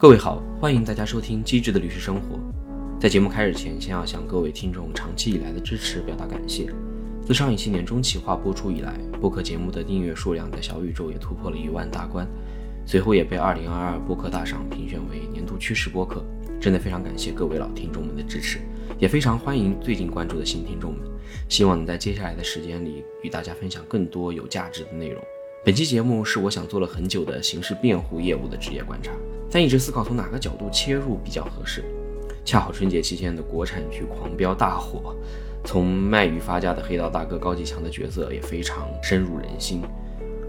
各位好，欢迎大家收听《机智的律师生活》。在节目开始前，先要向各位听众长期以来的支持表达感谢。自上一期年终企划播出以来，播客节目的订阅数量在小宇宙也突破了一万大关，随后也被2022播客大赏评选为年度趋势播客。真的非常感谢各位老听众们的支持，也非常欢迎最近关注的新听众们。希望能在接下来的时间里与大家分享更多有价值的内容。本期节目是我想做了很久的刑事辩护业务的职业观察，但一直思考从哪个角度切入比较合适。恰好春节期间的国产剧《狂飙》大火，从卖鱼发家的黑道大哥高继强的角色也非常深入人心，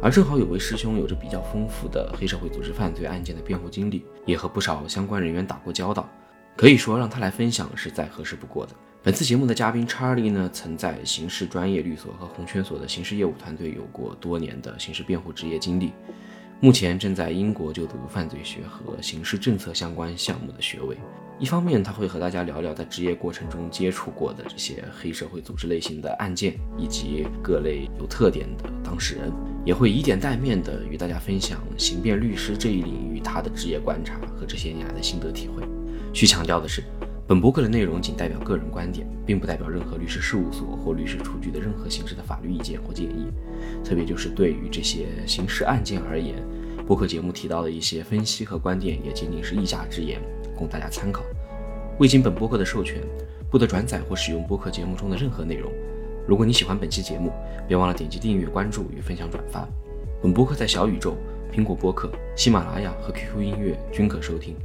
而正好有位师兄有着比较丰富的黑社会组织犯罪案件的辩护经历，也和不少相关人员打过交道，可以说让他来分享是再合适不过的。本次节目的嘉宾查理呢，曾在刑事专业律所和红圈所的刑事业务团队有过多年的刑事辩护职业经历，目前正在英国就读犯罪学和刑事政策相关项目的学位。一方面，他会和大家聊聊在职业过程中接触过的这些黑社会组织类型的案件，以及各类有特点的当事人，也会以点带面的与大家分享刑辩律师这一领域他的职业观察和这些年来的心得体会。需强调的是，本博客的内容仅代表个人观点，并不代表任何律师事务所或律师出具的任何形式的法律意见或建议。特别就是对于这些刑事案件而言，播客节目提到的一些分析和观点，也仅仅是一家之言。供大家参考，未经本播客的授权，不得转载或使用播客节目中的任何内容。如果你喜欢本期节目，别忘了点击订阅、关注与分享转发。本播客在小宇宙、苹果播客、喜马拉雅和 QQ 音乐均可收听，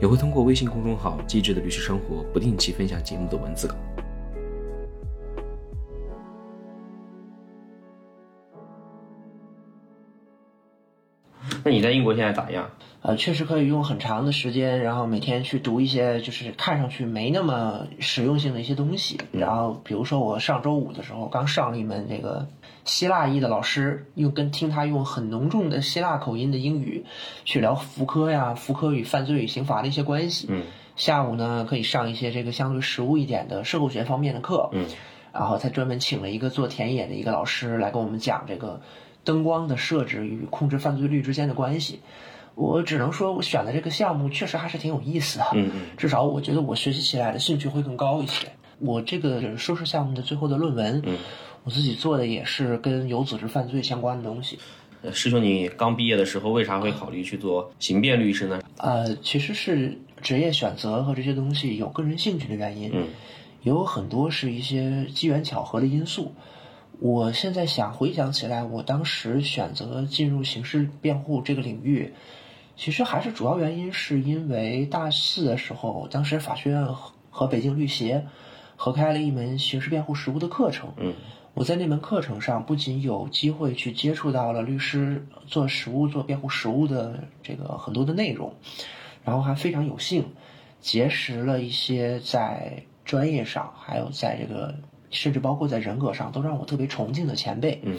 也会通过微信公众号“机智的律师生活”不定期分享节目的文字稿。那你在英国现在咋样？呃，确实可以用很长的时间，然后每天去读一些就是看上去没那么实用性的一些东西。然后比如说我上周五的时候刚上了一门这个希腊裔的老师，用跟听他用很浓重的希腊口音的英语去聊福柯呀，福柯与犯罪与刑罚的一些关系。嗯，下午呢可以上一些这个相对实务一点的社会学方面的课。嗯，然后他专门请了一个做田野的一个老师来跟我们讲这个灯光的设置与控制犯罪率之间的关系。我只能说，我选的这个项目确实还是挺有意思的。嗯嗯，至少我觉得我学习起来的兴趣会更高一些。我这个硕士项目的最后的论文，嗯，我自己做的也是跟有组织犯罪相关的东西。呃，师兄，你刚毕业的时候为啥会考虑去做刑辩律师呢？呃，其实是职业选择和这些东西有个人兴趣的原因，嗯，有很多是一些机缘巧合的因素。我现在想回想起来，我当时选择进入刑事辩护这个领域。其实还是主要原因是因为大四的时候，当时法学院和北京律协合开了一门刑事辩护实务的课程。嗯，我在那门课程上不仅有机会去接触到了律师做实务、做辩护实务的这个很多的内容，然后还非常有幸结识了一些在专业上，还有在这个甚至包括在人格上都让我特别崇敬的前辈。嗯，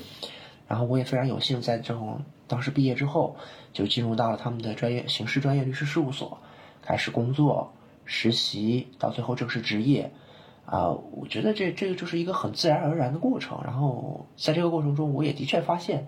然后我也非常有幸在这种当时毕业之后。就进入到了他们的专业刑事专业律师事务所，开始工作、实习，到最后正式执业。啊，我觉得这这个就是一个很自然而然的过程。然后在这个过程中，我也的确发现，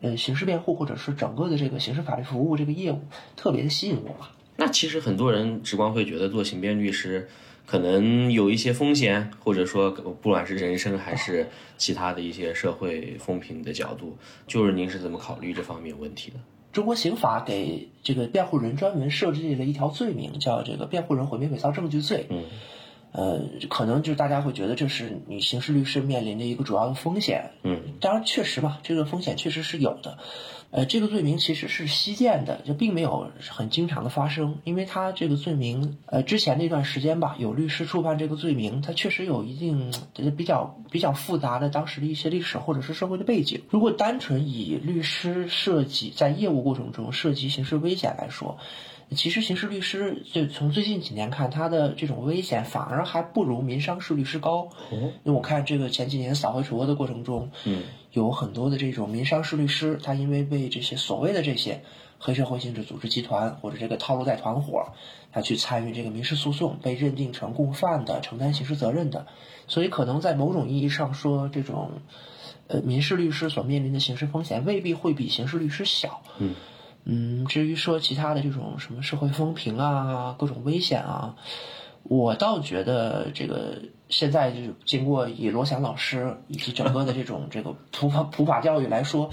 呃，刑事辩护或者是整个的这个刑事法律服务这个业务特别的吸引我吧。那其实很多人直观会觉得做刑辩律师可能有一些风险，或者说不管是人生还是其他的一些社会风评的角度，就是您是怎么考虑这方面问题的？中国刑法给这个辩护人专门设置了一条罪名，叫这个辩护人毁灭伪造证据罪。嗯，呃，可能就是大家会觉得这是你刑事律师面临的一个主要的风险。嗯，当然确实吧，这个风险确实是有的。呃，这个罪名其实是稀见的，就并没有很经常的发生，因为他这个罪名，呃，之前那段时间吧，有律师触犯这个罪名，他确实有一定比较比较复杂的当时的一些历史或者是社会的背景。如果单纯以律师涉及在业务过程中涉及刑事危险来说，其实刑事律师就从最近几年看，他的这种危险反而还不如民商事律师高。因为我看这个前几年扫黑除恶的过程中，嗯。有很多的这种民商事律师，他因为被这些所谓的这些黑社会性质组织集团或者这个套路贷团伙，他去参与这个民事诉讼，被认定成共犯的，承担刑事责任的，所以可能在某种意义上说，这种呃民事律师所面临的刑事风险未必会比刑事律师小。嗯，嗯，至于说其他的这种什么社会风评啊，各种危险啊，我倒觉得这个现在就是经过以罗翔老师以及整个的这种这个普法普法教育来说，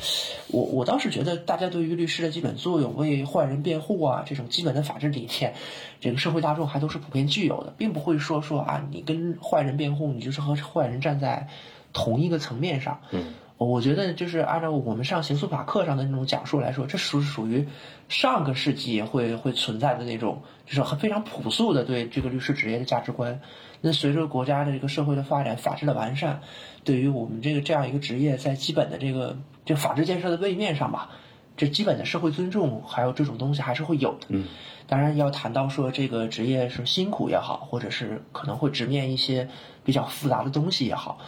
我我倒是觉得大家对于律师的基本作用，为坏人辩护啊，这种基本的法治理念，这个社会大众还都是普遍具有的，并不会说说啊，你跟坏人辩护，你就是和坏人站在同一个层面上。嗯。我觉得就是按照我们上刑诉法课上的那种讲述来说，这属属于上个世纪会会存在的那种，就是很非常朴素的对这个律师职业的价值观。那随着国家的这个社会的发展、法治的完善，对于我们这个这样一个职业，在基本的这个这法治建设的位面上吧，这基本的社会尊重还有这种东西还是会有的。嗯，当然要谈到说这个职业是辛苦也好，或者是可能会直面一些比较复杂的东西也好。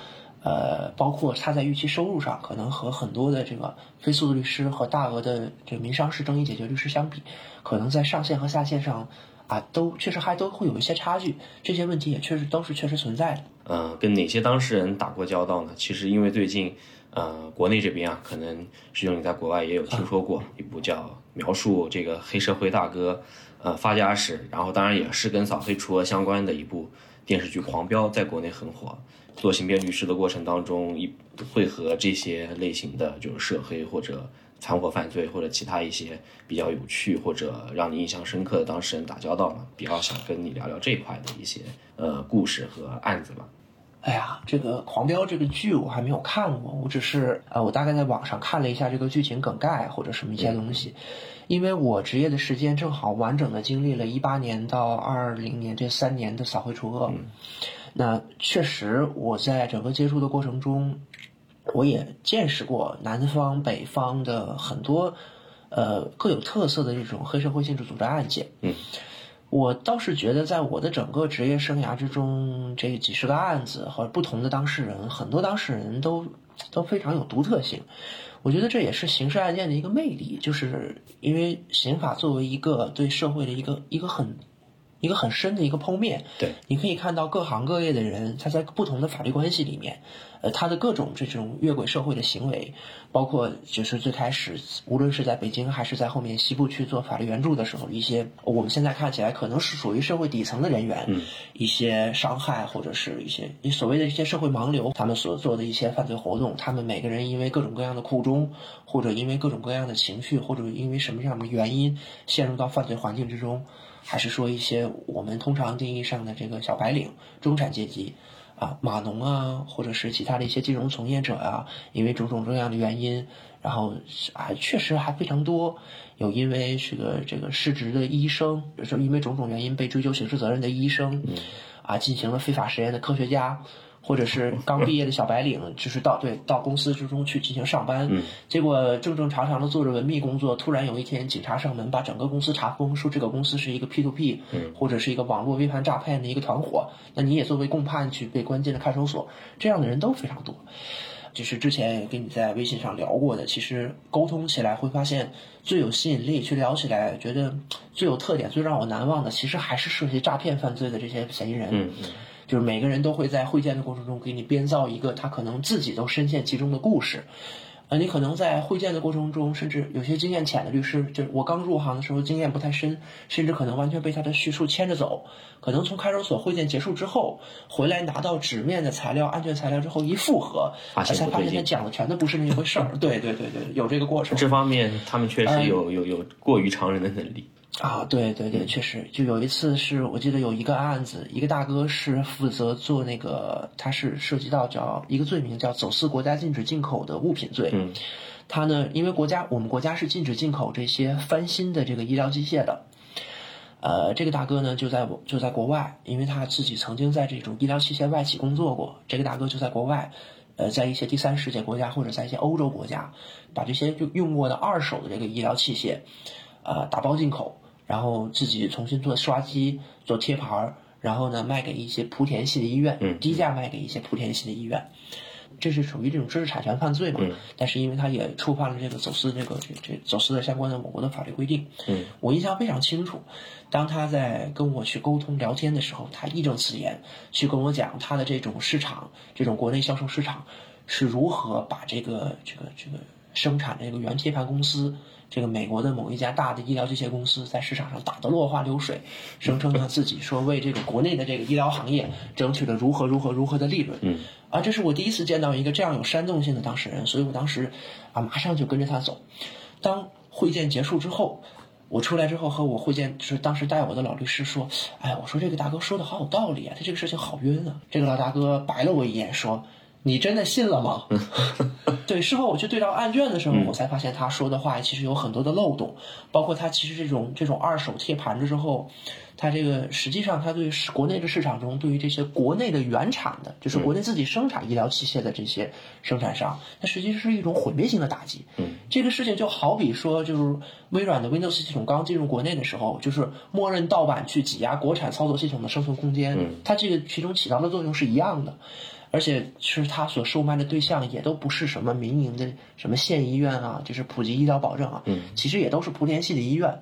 呃，包括他在预期收入上，可能和很多的这个非诉律师和大额的这个民商事争议解决律师相比，可能在上限和下限上啊，都确实还都会有一些差距。这些问题也确实都是确实存在的。嗯，跟哪些当事人打过交道呢？其实因为最近，呃，国内这边啊，可能师兄你在国外也有听说过一部叫描述这个黑社会大哥呃发家史，然后当然也是跟扫黑除恶相关的一部电视剧《狂飙》在国内很火。做刑辩律师的过程当中，一会和这些类型的，就是涉黑或者团伙犯罪或者其他一些比较有趣或者让你印象深刻的当事人打交道嘛，比较想跟你聊聊这块的一些呃故事和案子吧。哎呀，这个《狂飙》这个剧我还没有看过，我只是呃，我大概在网上看了一下这个剧情梗概或者什么一些东西，因为我职业的时间正好完整的经历了一八年到二零年这三年的扫黑除恶。那确实，我在整个接触的过程中，我也见识过南方、北方的很多，呃，各有特色的这种黑社会性质组织案件。嗯，我倒是觉得，在我的整个职业生涯之中，这几十个案子和不同的当事人，很多当事人都都非常有独特性。我觉得这也是刑事案件的一个魅力，就是因为刑法作为一个对社会的一个一个很。一个很深的一个剖面，对，你可以看到各行各业的人，他在不同的法律关系里面，呃，他的各种这种越轨社会的行为，包括就是最开始，无论是在北京还是在后面西部去做法律援助的时候，一些我们现在看起来可能是属于社会底层的人员，嗯，一些伤害或者是一些你所谓的一些社会盲流，他们所做的一些犯罪活动，他们每个人因为各种各样的苦衷，或者因为各种各样的情绪，或者因为什么样的原因，陷入到犯罪环境之中。还是说一些我们通常定义上的这个小白领、中产阶级，啊，码农啊，或者是其他的一些金融从业者啊，因为种种各样的原因，然后啊，确实还非常多，有因为这个这个失职的医生，是因为种种原因被追究刑事责任的医生，啊，进行了非法实验的科学家。或者是 刚毕业的小白领，就是到对到公司之中去进行上班，结果正正常常的做着文秘工作，突然有一天警察上门，把整个公司查封，说这个公司是一个 P to P，或者是一个网络微盘诈骗的一个团伙，那你也作为共犯去被关进了看守所，这样的人都非常多。就是之前也跟你在微信上聊过的，其实沟通起来会发现最有吸引力，去聊起来觉得最有特点、最让我难忘的，其实还是涉及诈骗犯罪的这些嫌疑人。就是每个人都会在会见的过程中给你编造一个他可能自己都深陷其中的故事，呃，你可能在会见的过程中，甚至有些经验浅的律师，就是我刚入行的时候经验不太深，甚至可能完全被他的叙述牵着走，可能从看守所会见结束之后回来拿到纸面的材料、案卷材料之后一复核，才发现他讲的全都不是那回事儿。对对对对，有这个过程。这方面他们确实有有有过于常人的能力。啊，对对对，确实，就有一次是我记得有一个案子，一个大哥是负责做那个，他是涉及到叫一个罪名叫走私国家禁止进口的物品罪。嗯，他呢，因为国家我们国家是禁止进口这些翻新的这个医疗机械的，呃，这个大哥呢就在就在国外，因为他自己曾经在这种医疗器械外企工作过，这个大哥就在国外，呃，在一些第三世界国家或者在一些欧洲国家，把这些就用过的二手的这个医疗器械，呃，打包进口。然后自己重新做刷机、做贴牌儿，然后呢卖给一些莆田系的医院，低价卖给一些莆田系的医院，这是属于这种知识产权犯罪嘛？但是因为他也触犯了这个走私这个这这走私的相关的我国的法律规定。嗯我印象非常清楚，当他在跟我去沟通聊天的时候，他义正辞严去跟我讲他的这种市场，这种国内销售市场是如何把这个这个这个。生产这个原贴牌公司，这个美国的某一家大的医疗机械公司在市场上打得落花流水，声称呢自己说为这个国内的这个医疗行业争取了如何如何如何的利润。嗯，啊，这是我第一次见到一个这样有煽动性的当事人，所以我当时啊马上就跟着他走。当会见结束之后。我出来之后和我会见，就是当时带我的老律师说：“哎，我说这个大哥说的好有道理啊，他这个事情好冤啊。”这个老大哥白了我一眼说：“你真的信了吗？” 对，事后我去对照案卷的时候，我才发现他说的话其实有很多的漏洞，包括他其实这种这种二手贴盘子之后。他这个实际上，他对国内的市场中，对于这些国内的原产的，就是国内自己生产医疗器械的这些生产商，它实际是一种毁灭性的打击。嗯，这个事情就好比说，就是微软的 Windows 系统刚进入国内的时候，就是默认盗版去挤压国产操作系统的生存空间。嗯，它这个其中起到的作用是一样的，而且是他所售卖的对象也都不是什么民营的什么县医院啊，就是普及医疗保证啊，嗯，其实也都是莆田系的医院。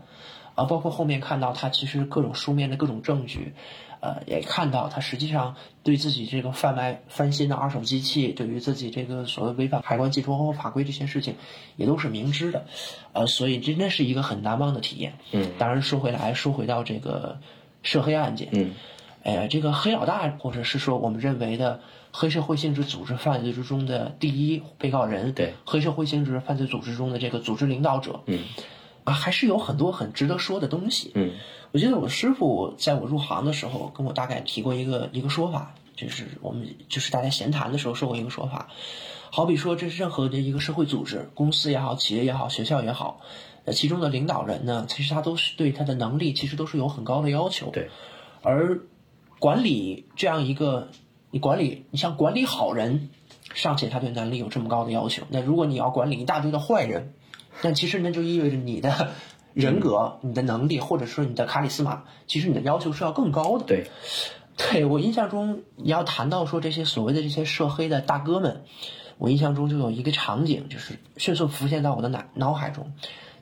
啊，包括后面看到他其实各种书面的各种证据，呃，也看到他实际上对自己这个贩卖翻新的二手机器，对于自己这个所谓违反海关进出口法规这些事情，也都是明知的，呃，所以真的是一个很难忘的体验。嗯，当然说回来，说回到这个涉黑案件，嗯，哎，这个黑老大，或者是说我们认为的黑社会性质组织犯罪之中的第一被告人，对，黑社会性质犯罪组织中的这个组织领导者，嗯。啊，还是有很多很值得说的东西。嗯，我记得我师傅在我入行的时候跟我大概提过一个一个说法，就是我们就是大家闲谈的时候说过一个说法，好比说这是任何的一个社会组织、公司也好、企业也好、学校也好，呃，其中的领导人呢，其实他都是对他的能力其实都是有很高的要求。对，而管理这样一个，你管理，你像管理好人，尚且他对能力有这么高的要求，那如果你要管理一大堆的坏人。那其实那就意味着你的人格、你的能力，或者说你的卡里斯玛，其实你的要求是要更高的。对，对我印象中，你要谈到说这些所谓的这些涉黑的大哥们，我印象中就有一个场景，就是迅速浮现到我的脑脑海中。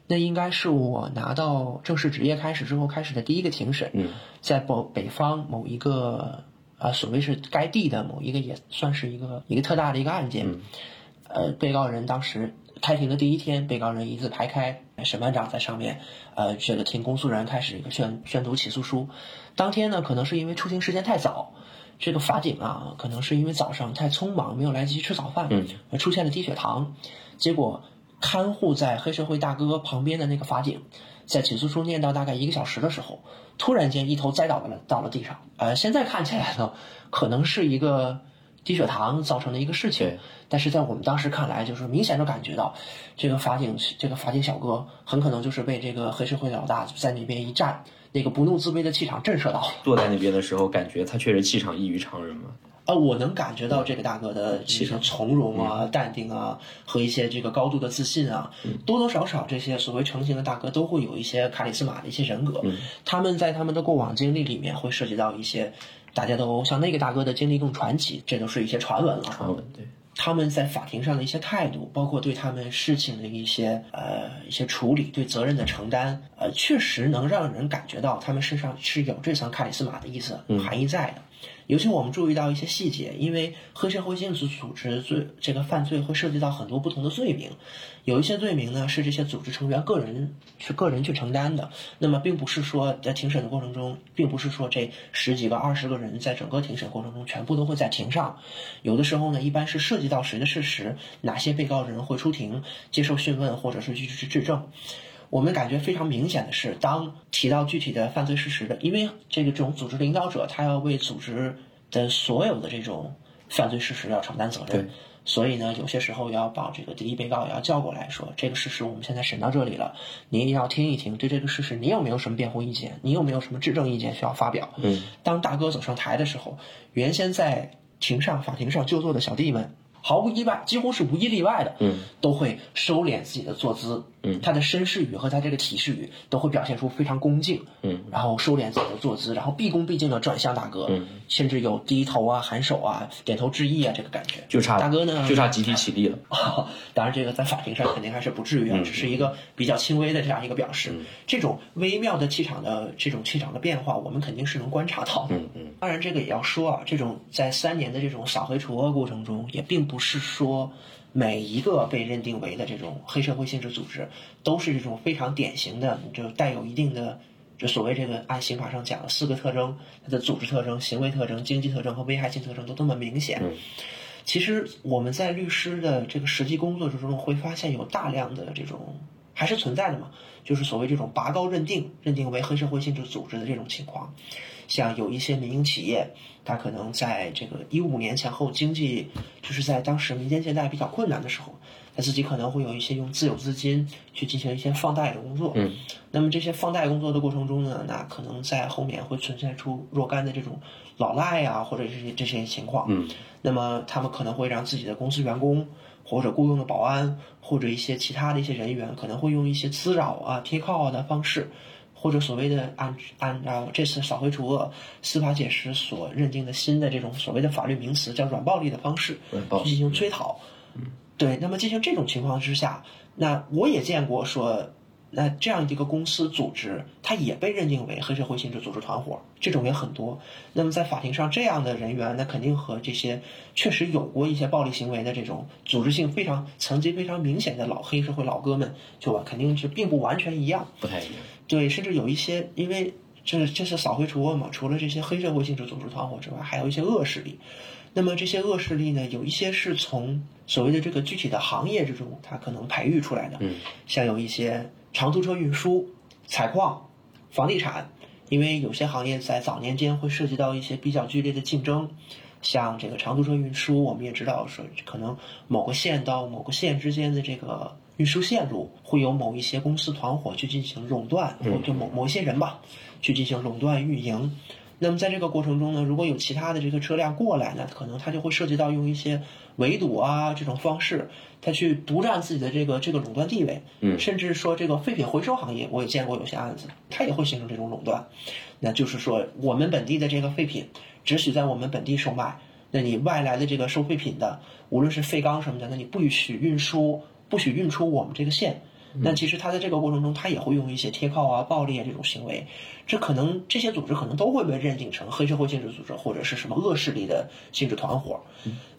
那应该是我拿到正式职业开始之后开始的第一个庭审，在北北方某一个啊，所谓是该地的某一个也算是一个一个特大的一个案件，呃，被告人当时。开庭的第一天，被告人一字排开，审判长在上面，呃，这个听公诉人开始一个宣宣读起诉书。当天呢，可能是因为出庭时间太早，这个法警啊，可能是因为早上太匆忙，没有来得及吃早饭，嗯，出现了低血糖。结果看护在黑社会大哥旁边的那个法警，在起诉书念到大概一个小时的时候，突然间一头栽倒了到了地上。呃，现在看起来呢，可能是一个。低血糖造成的一个事情，但是在我们当时看来，就是明显的感觉到，这个法警这个法警小哥很可能就是被这个黑社会老大在那边一站，那个不怒自威的气场震慑到了。坐在那边的时候，感觉他确实气场异于常人嘛。啊，我能感觉到这个大哥的其实从容啊、淡定啊，和一些这个高度的自信啊，多多少少这些所谓成型的大哥都会有一些卡里斯马的一些人格，他们在他们的过往经历里面会涉及到一些。大家都像那个大哥的经历更传奇，这都是一些传闻了。传闻对，他们在法庭上的一些态度，包括对他们事情的一些呃一些处理，对责任的承担，呃，确实能让人感觉到他们身上是有这层卡里斯马的意思含义在的。尤其我们注意到一些细节，因为黑社会性质组织罪这个犯罪会涉及到很多不同的罪名，有一些罪名呢是这些组织成员个人是个人去承担的，那么并不是说在庭审的过程中，并不是说这十几个、二十个人在整个庭审过程中全部都会在庭上，有的时候呢，一般是涉及到谁的事实，哪些被告人会出庭接受讯问或者是去去质证。我们感觉非常明显的是，当提到具体的犯罪事实的，因为这个这种组织领导者，他要为组织的所有的这种犯罪事实要承担责任，所以呢，有些时候要把这个第一被告也要叫过来说，这个事实我们现在审到这里了，您要听一听，对这个事实你有没有什么辩护意见？你有没有什么质证意见需要发表？嗯，当大哥走上台的时候，原先在庭上法庭上就坐的小弟们。毫无意外，几乎是无一例外的，嗯，都会收敛自己的坐姿，嗯，他的绅士语和他这个体式语都会表现出非常恭敬，嗯，然后收敛自己的坐姿，然后毕恭毕敬的转向大哥，嗯，甚至有低头啊、颔首啊、点头致意啊这个感觉，就差大哥呢，就差集体起立了。当然，这个在法庭上肯定还是不至于啊，只是一个比较轻微的这样一个表示。这种微妙的气场的这种气场的变化，我们肯定是能观察到的。嗯嗯。当然，这个也要说啊，这种在三年的这种扫黑除恶过程中，也并不。不是说每一个被认定为的这种黑社会性质组织都是这种非常典型的，就带有一定的。就所谓这个按刑法上讲的四个特征，它的组织特征、行为特征、经济特征和危害性特征都这么明显。其实我们在律师的这个实际工作之中会发现，有大量的这种还是存在的嘛，就是所谓这种拔高认定、认定为黑社会性质组织的这种情况。像有一些民营企业，它可能在这个一五年前后经济就是在当时民间借贷比较困难的时候。他自己可能会有一些用自有资金去进行一些放贷的工作，嗯，那么这些放贷工作的过程中呢，那可能在后面会存在出若干的这种老赖啊，或者这些这些情况，嗯，那么他们可能会让自己的公司员工或者雇佣的保安或者一些其他的一些人员，可能会用一些滋扰啊、贴靠的方式，或者所谓的按按照这次扫黑除恶司法解释所认定的新的这种所谓的法律名词叫软暴力的方式去进行追讨，嗯。对，那么进行这种情况之下，那我也见过说，那这样一个公司组织，它也被认定为黑社会性质组织团伙，这种也很多。那么在法庭上，这样的人员，那肯定和这些确实有过一些暴力行为的这种组织性非常、层级非常明显的老黑社会老哥们，就肯定是并不完全一样，不太一样。对，甚至有一些，因为这这是扫黑除恶嘛，除了这些黑社会性质组织团伙之外，还有一些恶势力。那么这些恶势力呢，有一些是从所谓的这个具体的行业之中，它可能培育出来的。嗯，像有一些长途车运输、采矿、房地产，因为有些行业在早年间会涉及到一些比较剧烈的竞争。像这个长途车运输，我们也知道说，可能某个县到某个县之间的这个运输线路，会有某一些公司团伙去进行垄断，或者某某一些人吧，去进行垄断运营。那么在这个过程中呢，如果有其他的这个车辆过来呢，可能它就会涉及到用一些围堵啊这种方式，它去独占自己的这个这个垄断地位。嗯，甚至说这个废品回收行业，我也见过有些案子，它也会形成这种垄断。那就是说，我们本地的这个废品只许在我们本地售卖，那你外来的这个收废品的，无论是废钢什么的，那你不许运输，不许运出我们这个县。但其实他在这个过程中，他也会用一些贴靠啊、暴力啊这种行为，这可能这些组织可能都会被认定成黑社会性质组织或者是什么恶势力的性质团伙。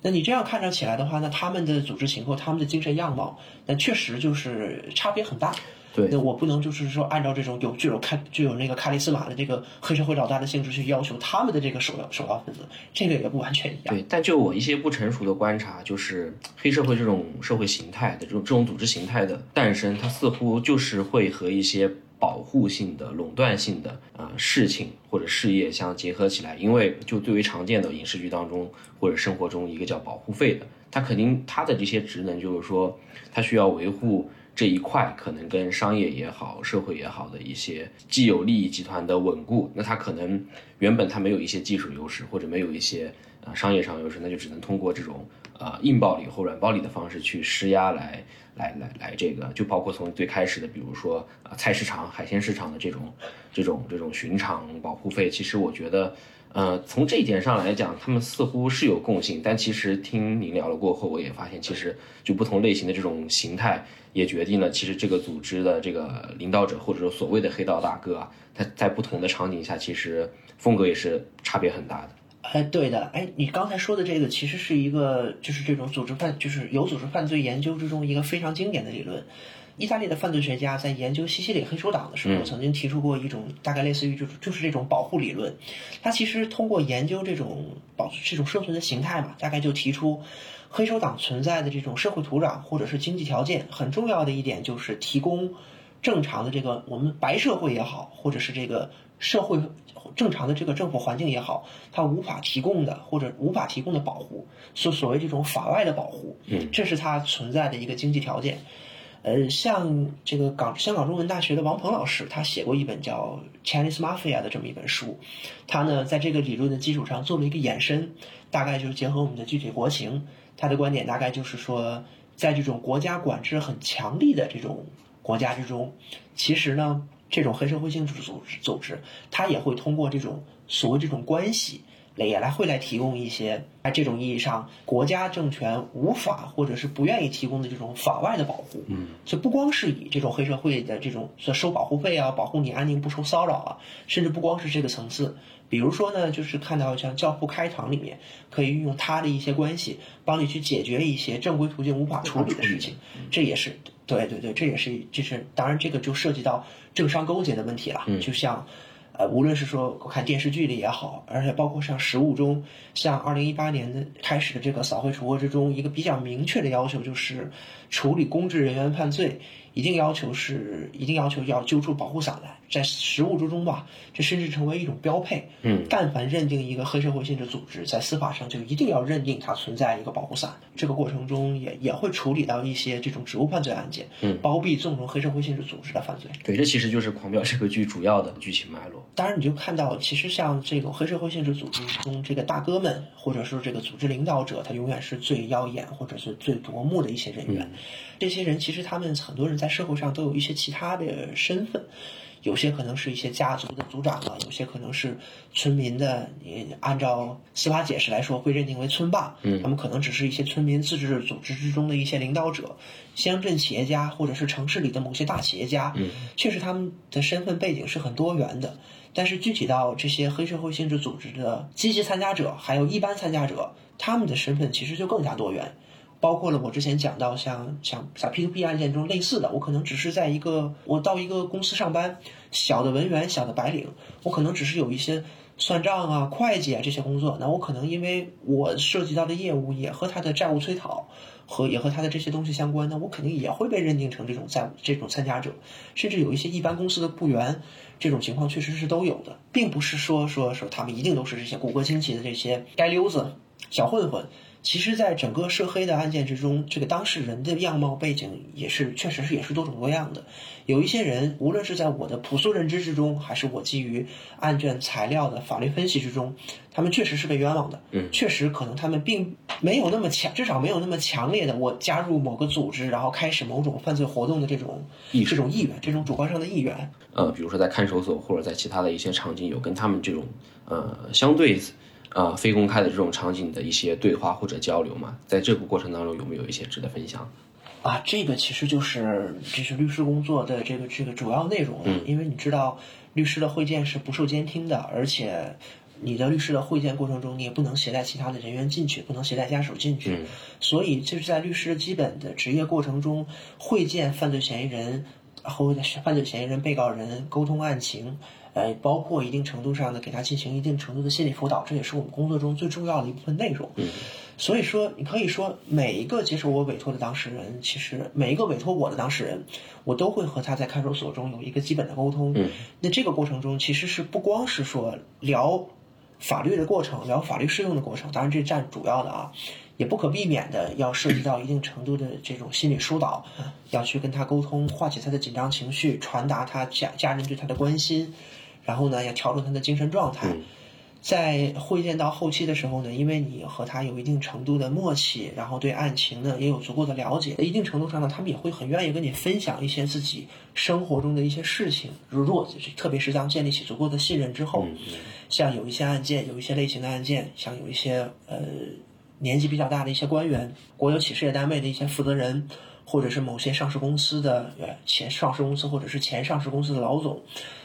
那你这样看着起来的话，那他们的组织情况、他们的精神样貌，那确实就是差别很大。对，那我不能就是说按照这种有具有开具有那个卡里斯马的这个黑社会老大的性质去要求他们的这个首要首要分子，这个也不完全一样。对，但就我一些不成熟的观察，就是黑社会这种社会形态的这种这种组织形态的诞生，它似乎就是会和一些保护性的、垄断性的啊事情或者事业相结合起来。因为就最为常见的影视剧当中或者生活中一个叫保护费的，它肯定它的这些职能就是说，它需要维护。这一块可能跟商业也好、社会也好的一些既有利益集团的稳固，那它可能原本它没有一些技术优势，或者没有一些啊商业上优势，那就只能通过这种啊硬暴力或软暴力的方式去施压来来来来这个，就包括从最开始的，比如说啊菜市场、海鲜市场的这种这种这种巡场保护费，其实我觉得。呃，从这一点上来讲，他们似乎是有共性，但其实听您聊了过后，我也发现，其实就不同类型的这种形态，也决定了其实这个组织的这个领导者，或者说所谓的黑道大哥啊，他在不同的场景下，其实风格也是差别很大的。哎，对的，哎，你刚才说的这个，其实是一个就是这种组织犯，就是有组织犯罪研究之中一个非常经典的理论。意大利的犯罪学家在研究西西里黑手党的时候，曾经提出过一种大概类似于就是就是这种保护理论。他其实通过研究这种保这种生存的形态嘛，大概就提出黑手党存在的这种社会土壤或者是经济条件，很重要的一点就是提供正常的这个我们白社会也好，或者是这个社会正常的这个政府环境也好，它无法提供的或者无法提供的保护，所所谓这种法外的保护，嗯，这是它存在的一个经济条件。呃，像这个港香港中文大学的王鹏老师，他写过一本叫《Chinese Mafia》的这么一本书，他呢在这个理论的基础上做了一个延伸，大概就是结合我们的具体国情，他的观点大概就是说，在这种国家管制很强力的这种国家之中，其实呢，这种黑社会性质组织组织，它也会通过这种所谓这种关系也来会来提供一些在这种意义上国家政权无法或者是不愿意提供的这种法外的保护。嗯，就不光是以这种黑社会的这种收保护费啊，保护你安宁不受骚扰啊，甚至不光是这个层次。比如说呢，就是看到像教父开堂里面，可以运用他的一些关系，帮你去解决一些正规途径无法处理的事情，这也是对对对，这也是这是当然这个就涉及到政商勾结的问题了，就像。呃，无论是说我看电视剧里也好，而且包括像实务中，像二零一八年的开始的这个扫黑除恶之中，一个比较明确的要求就是，处理公职人员犯罪。一定要求是，一定要求要揪出保护伞来，在实务之中吧，这甚至成为一种标配。嗯，但凡认定一个黑社会性质组织，在司法上就一定要认定它存在一个保护伞。这个过程中也也会处理到一些这种职务犯罪案件，嗯，包庇纵容黑社会性质组织的犯罪。对，这其实就是《狂飙》这个剧主要的剧情脉络。当然，你就看到，其实像这种黑社会性质组织中，这个大哥们或者说这个组织领导者，他永远是最耀眼或者是最夺目的一些人员。这些人其实他们很多人在社会上都有一些其他的身份，有些可能是一些家族的族长啊，有些可能是村民的，你按照司法解释来说会认定为村霸，嗯，他们可能只是一些村民自治组织之中的一些领导者，乡镇企业家或者是城市里的某些大企业家，嗯，确实他们的身份背景是很多元的，但是具体到这些黑社会性质组织的积极参加者，还有一般参加者，他们的身份其实就更加多元。包括了我之前讲到像像在 P to P 案件中类似的，我可能只是在一个我到一个公司上班，小的文员、小的白领，我可能只是有一些算账啊、会计啊这些工作，那我可能因为我涉及到的业务也和他的债务催讨和也和他的这些东西相关，那我肯定也会被认定成这种在这种参加者，甚至有一些一般公司的雇员，这种情况确实是都有的，并不是说说说他们一定都是这些骨骼惊奇的这些街溜子、小混混。其实，在整个涉黑的案件之中，这个当事人的样貌背景也是，确实是也是多种多样的。有一些人，无论是在我的朴素认知之中，还是我基于案卷材料的法律分析之中，他们确实是被冤枉的。嗯，确实可能他们并没有那么强，至少没有那么强烈的我加入某个组织，然后开始某种犯罪活动的这种这种意愿，这种主观上的意愿。呃，比如说在看守所或者在其他的一些场景，有跟他们这种呃相对。呃，非公开的这种场景的一些对话或者交流嘛，在这个过程当中有没有一些值得分享？啊，这个其实就是这是律师工作的这个这个主要内容。嗯，因为你知道，律师的会见是不受监听的，而且你的律师的会见过程中，你也不能携带其他的人员进去，不能携带家属进去。嗯，所以这是在律师的基本的职业过程中，会见犯罪嫌疑人和犯罪嫌疑人、被告人沟通案情。呃，包括一定程度上的给他进行一定程度的心理辅导，这也是我们工作中最重要的一部分内容。嗯，所以说，你可以说每一个接受我委托的当事人，其实每一个委托我的当事人，我都会和他在看守所中有一个基本的沟通。嗯，那这个过程中其实是不光是说聊法律的过程，聊法律适用的过程，当然这占主要的啊，也不可避免的要涉及到一定程度的这种心理疏导，要去跟他沟通，化解他的紧张情绪，传达他家家人对他的关心。然后呢，要调整他的精神状态，在会见到后期的时候呢，因为你和他有一定程度的默契，然后对案情呢也有足够的了解，一定程度上呢，他们也会很愿意跟你分享一些自己生活中的一些事情。如果特别是当建立起足够的信任之后，像有一些案件，有一些类型的案件，像有一些呃年纪比较大的一些官员，国有企事业单位的一些负责人。或者是某些上市公司的呃前上市公司或者是前上市公司的老总，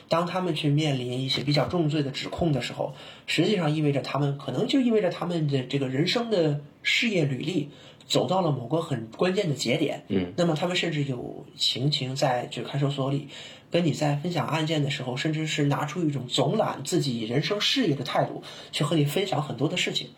当他们去面临一些比较重罪的指控的时候，实际上意味着他们可能就意味着他们的这个人生的事业履历走到了某个很关键的节点。嗯，那么他们甚至有情形在这看守所里跟你在分享案件的时候，甚至是拿出一种总揽自己人生事业的态度去和你分享很多的事情。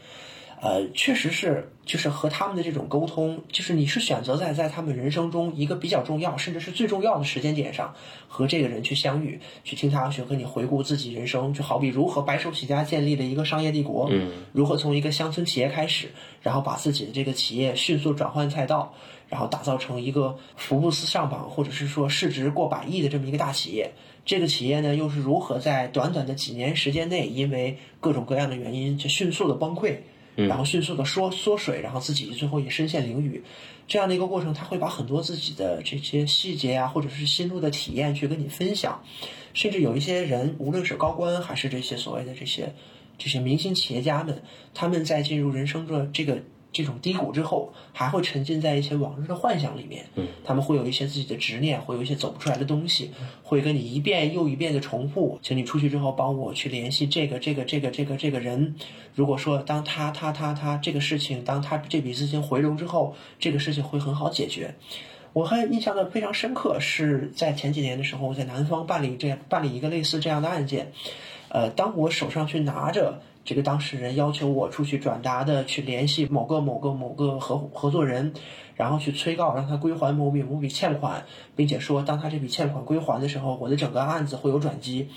呃，确实是，就是和他们的这种沟通，就是你是选择在在他们人生中一个比较重要，甚至是最重要的时间点上，和这个人去相遇，去听他去和你回顾自己人生，就好比如何白手起家建立了一个商业帝国，嗯，如何从一个乡村企业开始，然后把自己的这个企业迅速转换赛道，然后打造成一个福布斯上榜或者是说市值过百亿的这么一个大企业，这个企业呢又是如何在短短的几年时间内，因为各种各样的原因就迅速的崩溃。然后迅速的缩缩水，然后自己最后也身陷囹圄，这样的一个过程，他会把很多自己的这些细节啊，或者是心路的体验去跟你分享，甚至有一些人，无论是高官还是这些所谓的这些这些明星企业家们，他们在进入人生的这个这种低谷之后，还会沉浸在一些往日的幻想里面。嗯，他们会有一些自己的执念，会有一些走不出来的东西，会跟你一遍又一遍的重复。请你出去之后帮我去联系这个这个这个这个这个人。如果说当他他他他这个事情，当他这笔资金回笼之后，这个事情会很好解决。我还印象的非常深刻，是在前几年的时候，在南方办理这办理一个类似这样的案件。呃，当我手上去拿着这个当事人要求我出去转达的，去联系某个某个某个合合作人，然后去催告让他归还某笔某笔欠款，并且说当他这笔欠款归还的时候，我的整个案子会有转机。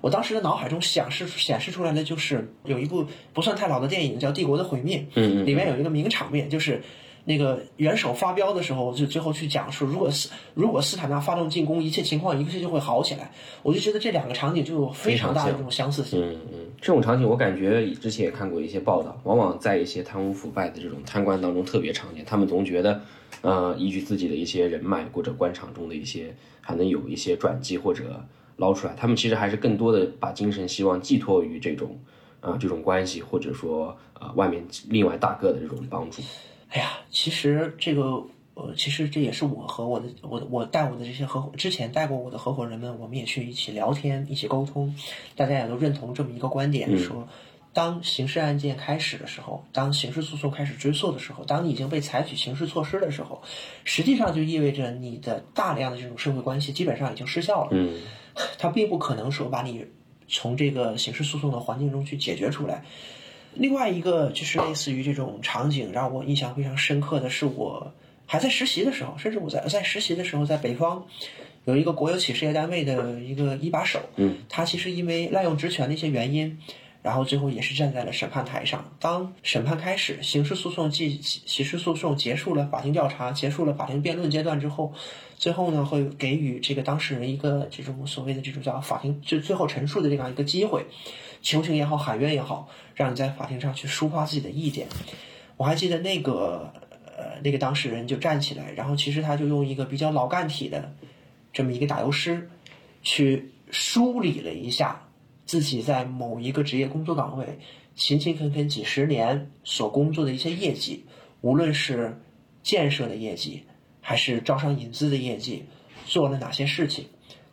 我当时的脑海中显示显示出来的就是有一部不算太老的电影叫《帝国的毁灭》，嗯嗯里面有一个名场面就是。那个元首发飙的时候，就最后去讲说，如果斯如果斯坦纳发动进攻，一切情况一切就会好起来。我就觉得这两个场景就有非常大的这种相似性。嗯嗯，这种场景我感觉之前也看过一些报道，往往在一些贪污腐败的这种贪官当中特别常见。他们总觉得，呃，依据自己的一些人脉或者官场中的一些，还能有一些转机或者捞出来。他们其实还是更多的把精神希望寄托于这种，啊，这种关系或者说呃外面另外大个的这种帮助。哎呀，其实这个，呃，其实这也是我和我的，我我带我的这些合伙之前带过我的合伙人们，我们也去一起聊天，一起沟通，大家也都认同这么一个观点，说，当刑事案件开始的时候，当刑事诉讼开始追诉的时候，当你已经被采取刑事措施的时候，实际上就意味着你的大量的这种社会关系基本上已经失效了，嗯，它并不可能说把你从这个刑事诉讼的环境中去解决出来。另外一个就是类似于这种场景，让我印象非常深刻的是，我还在实习的时候，甚至我在在实习的时候，在北方有一个国有企事业单位的一个一把手，嗯，他其实因为滥用职权的一些原因，然后最后也是站在了审判台上。当审判开始，刑事诉讼即刑事诉讼结束了，法庭调查结束了，法庭辩论阶段之后，最后呢会给予这个当事人一个这种所谓的这种叫法庭就最后陈述的这样一个机会。求情也好，喊冤也好，让你在法庭上去抒发自己的意见。我还记得那个呃，那个当事人就站起来，然后其实他就用一个比较老干体的这么一个打油诗，去梳理了一下自己在某一个职业工作岗位勤勤恳恳几十年所工作的一些业绩，无论是建设的业绩，还是招商引资的业绩，做了哪些事情。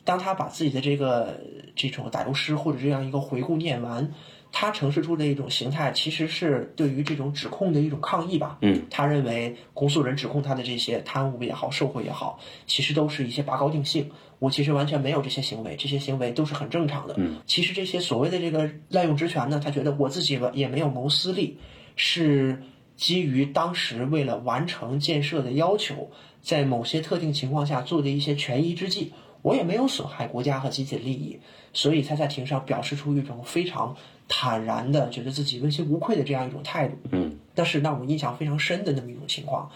当他把自己的这个这种打油诗或者这样一个回顾念完，他呈现出的一种形态，其实是对于这种指控的一种抗议吧。嗯，他认为公诉人指控他的这些贪污也好、受贿也好，其实都是一些拔高定性。我其实完全没有这些行为，这些行为都是很正常的。嗯，其实这些所谓的这个滥用职权呢，他觉得我自己也没有谋私利，是基于当时为了完成建设的要求，在某些特定情况下做的一些权宜之计。我也没有损害国家和集体利益，所以他在庭上表示出一种非常坦然的，觉得自己问心无愧的这样一种态度。嗯，但是让我印象非常深的那么一种情况，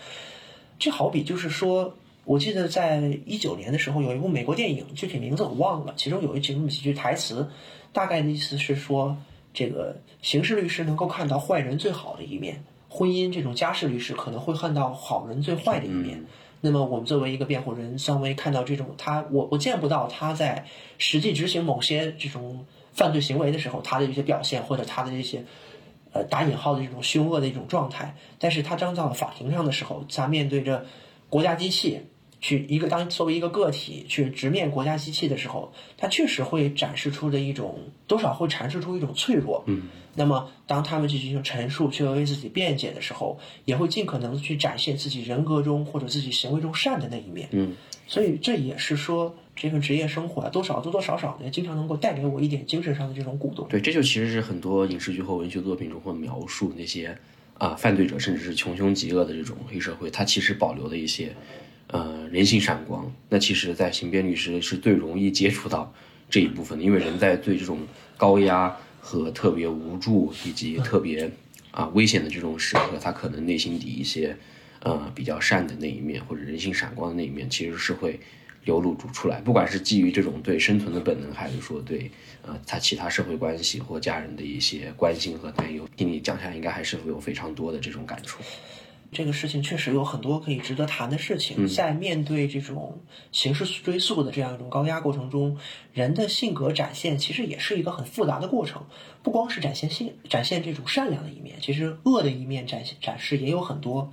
这好比就是说，我记得在一九年的时候有一部美国电影，具体名字我忘了，其中有一句那么几句台词，大概的意思是说，这个刑事律师能够看到坏人最好的一面，婚姻这种家事律师可能会看到好人最坏的一面。那么我们作为一个辩护人，稍微看到这种他，我我见不到他在实际执行某些这种犯罪行为的时候，他的一些表现或者他的这些，呃打引号的这种凶恶的一种状态。但是他站到了法庭上的时候，他面对着国家机器，去一个当作为一个个体去直面国家机器的时候，他确实会展示出的一种多少会阐释出一种脆弱。嗯。那么，当他们去进行陈述，去为自己辩解的时候，也会尽可能去展现自己人格中或者自己行为中善的那一面。嗯，所以这也是说，这份职业生活啊，多少多多少少的，经常能够带给我一点精神上的这种鼓动。对，这就其实是很多影视剧或文学作品中会描述那些啊犯罪者，甚至是穷凶极恶的这种黑社会，它其实保留的一些呃人性闪光。那其实，在刑辩律师是最容易接触到这一部分的，因为人在对这种高压。和特别无助以及特别啊危险的这种时刻，他可能内心底一些呃比较善的那一面或者人性闪光的那一面，其实是会流露出出来。不管是基于这种对生存的本能，还是说对呃他其他社会关系或家人的一些关心和担忧，听你讲下，应该还是会有非常多的这种感触。这个事情确实有很多可以值得谈的事情。在面对这种刑事追诉的这样一种高压过程中，人的性格展现其实也是一个很复杂的过程。不光是展现性展现这种善良的一面，其实恶的一面展现展示也有很多。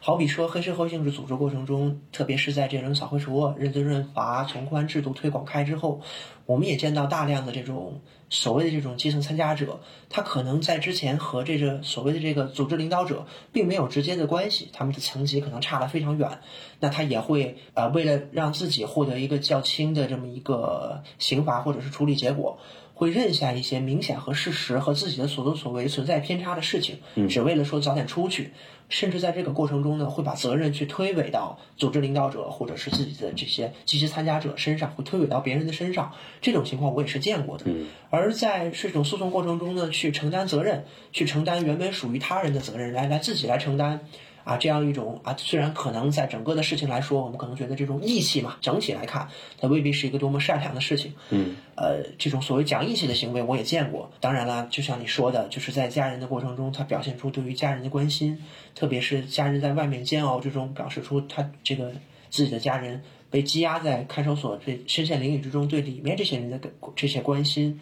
好比说黑社会性质组织过程中，特别是在这轮扫黑除恶、认罪认罚、从宽制度推广开之后，我们也见到大量的这种所谓的这种基层参加者，他可能在之前和这个所谓的这个组织领导者并没有直接的关系，他们的层级可能差得非常远，那他也会啊为了让自己获得一个较轻的这么一个刑罚或者是处理结果。会认下一些明显和事实和自己的所作所为存在偏差的事情，只为了说早点出去，甚至在这个过程中呢，会把责任去推诿到组织领导者或者是自己的这些积极参加者身上，会推诿到别人的身上。这种情况我也是见过的。而在这种诉讼过程中呢，去承担责任，去承担原本属于他人的责任，来来自己来承担。啊，这样一种啊，虽然可能在整个的事情来说，我们可能觉得这种义气嘛，整体来看，它未必是一个多么善良的事情。嗯，呃，这种所谓讲义气的行为，我也见过。当然了，就像你说的，就是在家人的过程中，他表现出对于家人的关心，特别是家人在外面煎熬之中，表示出他这个自己的家人被羁押在看守所这身陷囹圄之中，对里面这些人的这些关心。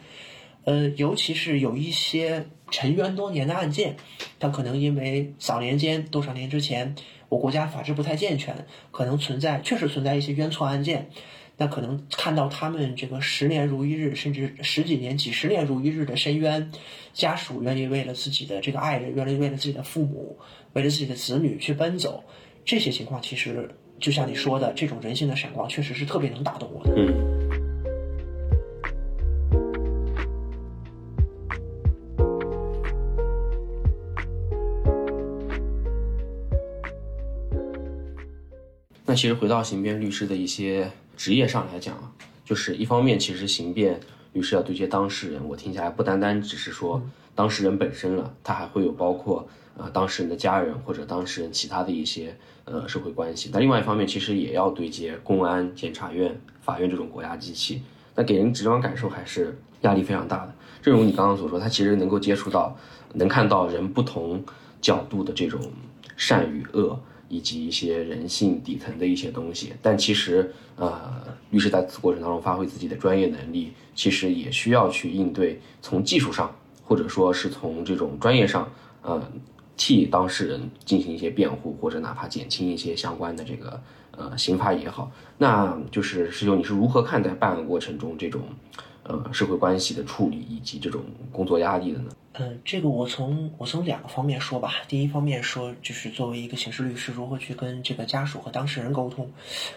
呃，尤其是有一些沉冤多年的案件，它可能因为早年间多少年之前，我国家法制不太健全，可能存在确实存在一些冤错案件，那可能看到他们这个十年如一日，甚至十几年、几十年如一日的深渊，家属愿意为了自己的这个爱人，愿意为了自己的父母，为了自己的子女去奔走，这些情况其实就像你说的，这种人性的闪光，确实是特别能打动我的。嗯。那其实回到刑辩律师的一些职业上来讲啊，就是一方面，其实刑辩律师要对接当事人，我听起来不单单只是说当事人本身了，他还会有包括呃当事人的家人或者当事人其他的一些呃社会关系。那另外一方面，其实也要对接公安、检察院、法院这种国家机器，那给人直观感受还是压力非常大的。正如你刚刚所说，他其实能够接触到、能看到人不同角度的这种善与恶。以及一些人性底层的一些东西，但其实，呃，律师在此过程当中发挥自己的专业能力，其实也需要去应对从技术上，或者说是从这种专业上，呃，替当事人进行一些辩护，或者哪怕减轻一些相关的这个呃刑罚也好。那就是师兄，你是如何看待办案过程中这种呃社会关系的处理以及这种工作压力的呢？嗯，这个我从我从两个方面说吧。第一方面说，就是作为一个刑事律师，如何去跟这个家属和当事人沟通。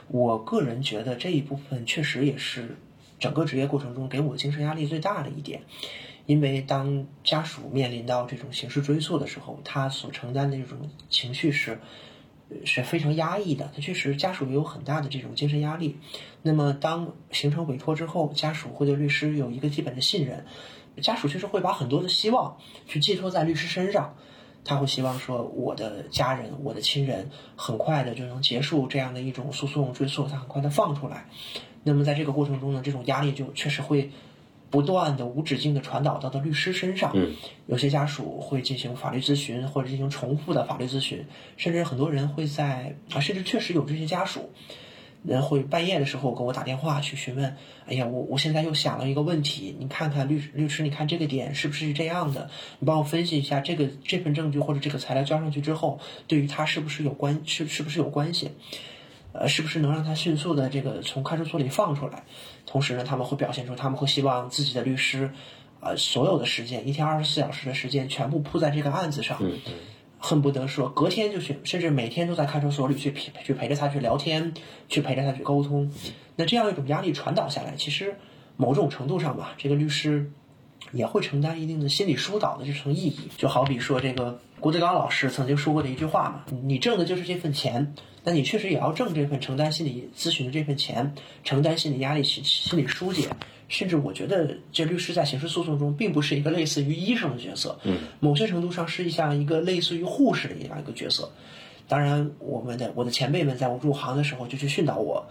我个人觉得这一部分确实也是整个职业过程中给我精神压力最大的一点。因为当家属面临到这种刑事追诉的时候，他所承担的这种情绪是是非常压抑的。他确实家属也有很大的这种精神压力。那么当形成委托之后，家属会对律师有一个基本的信任。家属确实会把很多的希望去寄托在律师身上，他会希望说我的家人、我的亲人很快的就能结束这样的一种诉讼追诉，他很快的放出来。那么在这个过程中呢，这种压力就确实会不断的、无止境的传导到的律师身上。有些家属会进行法律咨询，或者进行重复的法律咨询，甚至很多人会在啊，甚至确实有这些家属。人会半夜的时候给我打电话去询问，哎呀，我我现在又想了一个问题，你看看律律师，你看这个点是不是这样的？你帮我分析一下，这个这份证据或者这个材料交上去之后，对于他是不是有关，是是不是有关系？呃，是不是能让他迅速的这个从看守所里放出来？同时呢，他们会表现出他们会希望自己的律师，呃，所有的时间，一天二十四小时的时间全部扑在这个案子上。恨不得说隔天就去，甚至每天都在看守所里去陪去陪着他去聊天，去陪着他去沟通。那这样一种压力传导下来，其实某种程度上吧，这个律师也会承担一定的心理疏导的这层意义。就好比说，这个郭德纲老师曾经说过的一句话嘛：“你挣的就是这份钱，那你确实也要挣这份承担心理咨询的这份钱，承担心理压力、心心理疏解。”甚至我觉得，这律师在刑事诉讼中并不是一个类似于医生的角色，嗯，某些程度上是像一个类似于护士的一样一个角色。当然，我们的我的前辈们在我入行的时候就去训导我，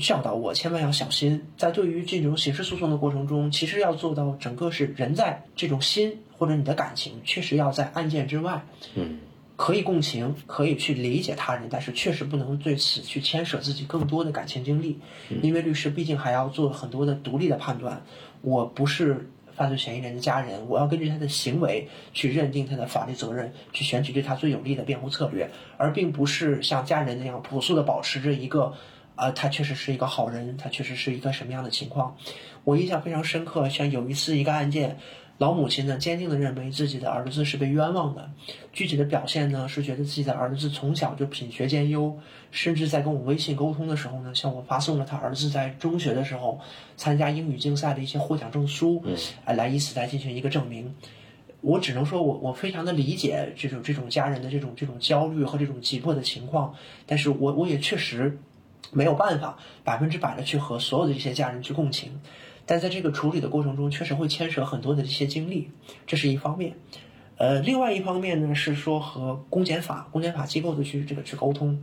教导我千万要小心，在对于这种刑事诉讼的过程中，其实要做到整个是人在这种心或者你的感情确实要在案件之外，嗯，可以共情，可以去理解他人，但是确实不能对此去牵扯自己更多的感情经历，因为律师毕竟还要做很多的独立的判断。我不是犯罪嫌疑人的家人，我要根据他的行为去认定他的法律责任，去选取对他最有利的辩护策略，而并不是像家人那样朴素的保持着一个，呃，他确实是一个好人，他确实是一个什么样的情况。我印象非常深刻，像有一次一个案件。老母亲呢，坚定地认为自己的儿子是被冤枉的。具体的表现呢，是觉得自己的儿子从小就品学兼优，甚至在跟我微信沟通的时候呢，向我发送了他儿子在中学的时候参加英语竞赛的一些获奖证书，哎，来以此来进行一个证明。我只能说我我非常的理解这种这种家人的这种这种焦虑和这种急迫的情况，但是我我也确实没有办法百分之百的去和所有的这些家人去共情。但在这个处理的过程中，确实会牵扯很多的这些精力，这是一方面。呃，另外一方面呢，是说和公检法、公检法机构的去这个去沟通。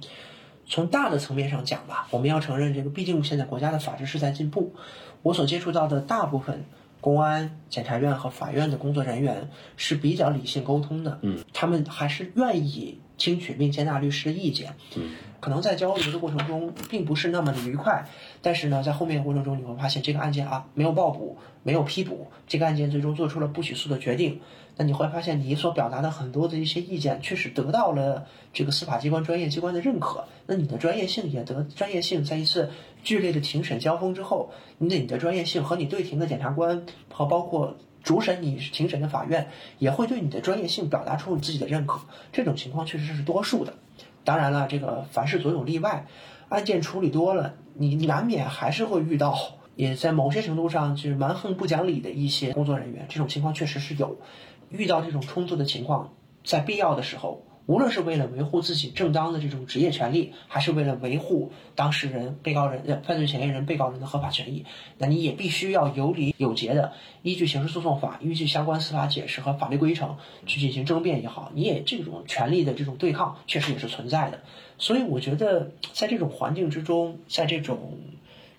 从大的层面上讲吧，我们要承认这个，毕竟现在国家的法制是在进步。我所接触到的大部分公安、检察院和法院的工作人员是比较理性沟通的，嗯，他们还是愿意听取并接纳律师的意见，嗯。可能在交流的过程中并不是那么的愉快，但是呢，在后面的过程中你会发现这个案件啊没有报捕，没有批捕，这个案件最终做出了不起诉的决定。那你会发现你所表达的很多的一些意见确实得到了这个司法机关专业机关的认可。那你的专业性也得专业性，在一次剧烈的庭审交锋之后，你的你的专业性和你对庭的检察官和包括主审你庭审的法院也会对你的专业性表达出你自己的认可。这种情况确实是多数的。当然了，这个凡事总有例外，案件处理多了，你难免还是会遇到，也在某些程度上就是蛮横不讲理的一些工作人员，这种情况确实是有。遇到这种冲突的情况，在必要的时候。无论是为了维护自己正当的这种职业权利，还是为了维护当事人、被告人、犯罪嫌疑人、被告人的合法权益，那你也必须要有理有节的依据刑事诉讼法、依据相关司法解释和法律规程去进行争辩也好，你也这种权利的这种对抗确实也是存在的。所以我觉得在这种环境之中，在这种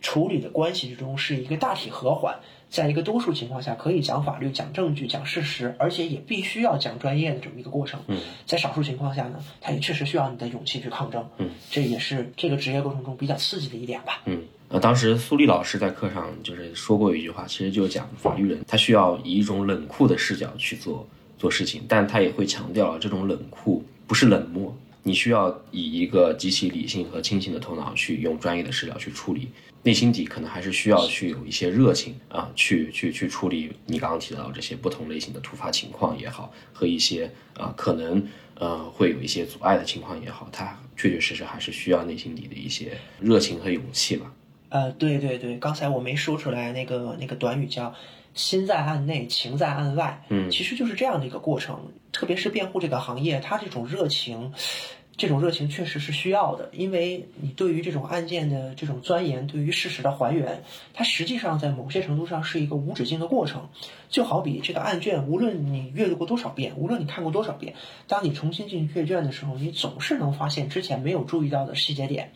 处理的关系之中，是一个大体和缓。在一个多数情况下，可以讲法律、讲证据、讲事实，而且也必须要讲专业的这么一个过程。嗯，在少数情况下呢，它也确实需要你的勇气去抗争。嗯，这也是这个职业过程中比较刺激的一点吧。嗯，呃，当时苏丽老师在课上就是说过一句话，其实就讲法律人他需要以一种冷酷的视角去做做事情，但他也会强调这种冷酷不是冷漠，你需要以一个极其理性和清醒的头脑去用专业的视角去处理。内心底可能还是需要去有一些热情啊，去去去处理你刚刚提到这些不同类型的突发情况也好，和一些啊可能呃会有一些阻碍的情况也好，它确确实实还是需要内心底的一些热情和勇气吧。呃，对对对，刚才我没说出来那个那个短语叫“心在案内，情在案外”，嗯，其实就是这样的一个过程。特别是辩护这个行业，它这种热情。这种热情确实是需要的，因为你对于这种案件的这种钻研，对于事实的还原，它实际上在某些程度上是一个无止境的过程。就好比这个案卷，无论你阅读过多少遍，无论你看过多少遍，当你重新进去阅卷的时候，你总是能发现之前没有注意到的细节点。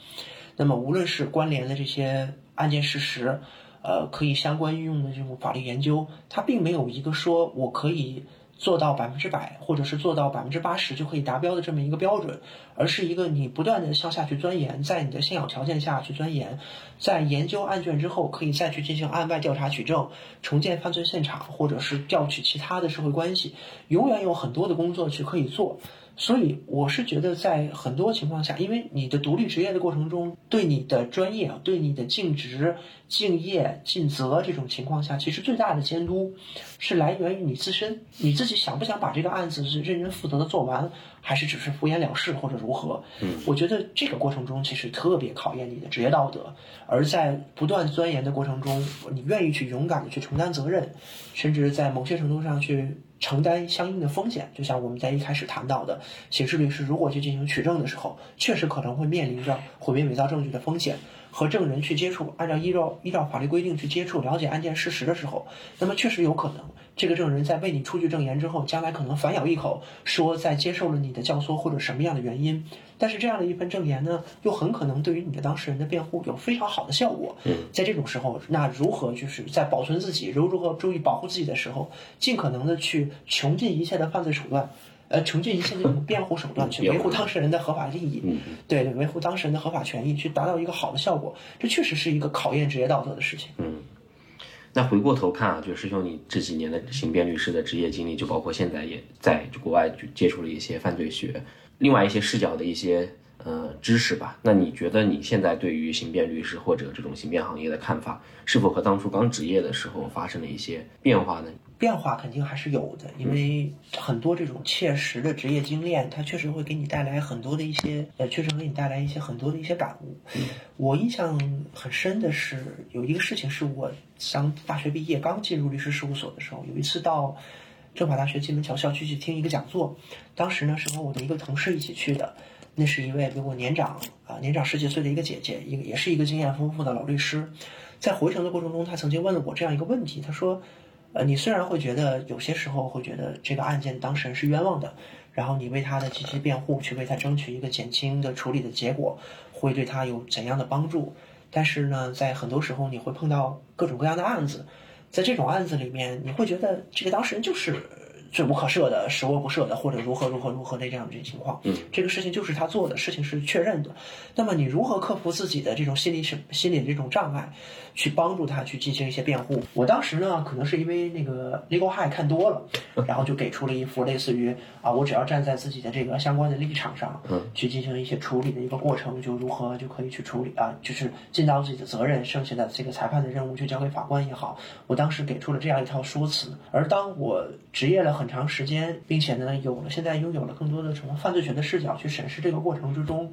那么，无论是关联的这些案件事实，呃，可以相关运用的这种法律研究，它并没有一个说我可以。做到百分之百，或者是做到百分之八十就可以达标的这么一个标准，而是一个你不断的向下去钻研，在你的现有条件下去钻研，在研究案卷之后，可以再去进行案外调查取证，重建犯罪现场，或者是调取其他的社会关系，永远有很多的工作去可以做。所以我是觉得，在很多情况下，因为你的独立职业的过程中，对你的专业、对你的尽职、敬业、尽责这种情况下，其实最大的监督是来源于你自身，你自己想不想把这个案子是认真负责的做完，还是只是敷衍了事或者如何？嗯，我觉得这个过程中其实特别考验你的职业道德，而在不断钻研的过程中，你愿意去勇敢的去承担责任，甚至在某些程度上去。承担相应的风险，就像我们在一开始谈到的，刑事律师如果去进行取证的时候，确实可能会面临着毁灭伪造证据的风险。和证人去接触，按照依照依照法律规定去接触了解案件事实的时候，那么确实有可能，这个证人在为你出具证言之后，将来可能反咬一口，说在接受了你的教唆或者什么样的原因。但是这样的一份证言呢，又很可能对于你的当事人的辩护有非常好的效果。在这种时候，那如何就是在保存自己，如如何注意保护自己的时候，尽可能的去穷尽一切的犯罪手段。呃，穷尽一切这种辩护手段去维护当事人的合法利益，嗯，对对，维护当事人的合法权益，去达到一个好的效果，这确实是一个考验职业道德的事情。嗯，那回过头看啊，就是师兄你这几年的刑辩律师的职业经历，就包括现在也在国外就接触了一些犯罪学，另外一些视角的一些。呃，知识吧。那你觉得你现在对于刑辩律师或者这种刑辩行业的看法，是否和当初刚职业的时候发生了一些变化呢？变化肯定还是有的，因为很多这种切实的职业经验，它确实会给你带来很多的一些，呃，确实给你带来一些很多的一些感悟。我印象很深的是，有一个事情是我刚大学毕业刚进入律师事务所的时候，有一次到政法大学金门桥校区去听一个讲座，当时呢是和我的一个同事一起去的。那是一位比我年长啊，年长十几岁的一个姐姐，一个也是一个经验丰富的老律师。在回程的过程中，她曾经问了我这样一个问题：她说，呃，你虽然会觉得有些时候会觉得这个案件当事人是冤枉的，然后你为他的积极辩护，去为他争取一个减轻的处理的结果，会对他有怎样的帮助？但是呢，在很多时候你会碰到各种各样的案子，在这种案子里面，你会觉得这个当事人就是。罪无可赦的，十恶不赦的，或者如何如何如何的这样的情况，嗯，这个事情就是他做的事情是确认的。那么你如何克服自己的这种心理是心理的这种障碍，去帮助他去进行一些辩护？我当时呢，可能是因为那个 Legal High 看多了，然后就给出了一副类似于啊，我只要站在自己的这个相关的立场上，嗯，去进行一些处理的一个过程，就如何就可以去处理啊，就是尽到自己的责任，剩下的这个裁判的任务就交给法官也好。我当时给出了这样一套说辞，而当我职业了很。长时间，并且呢，有了现在拥有了更多的从犯罪学的视角去审视这个过程之中，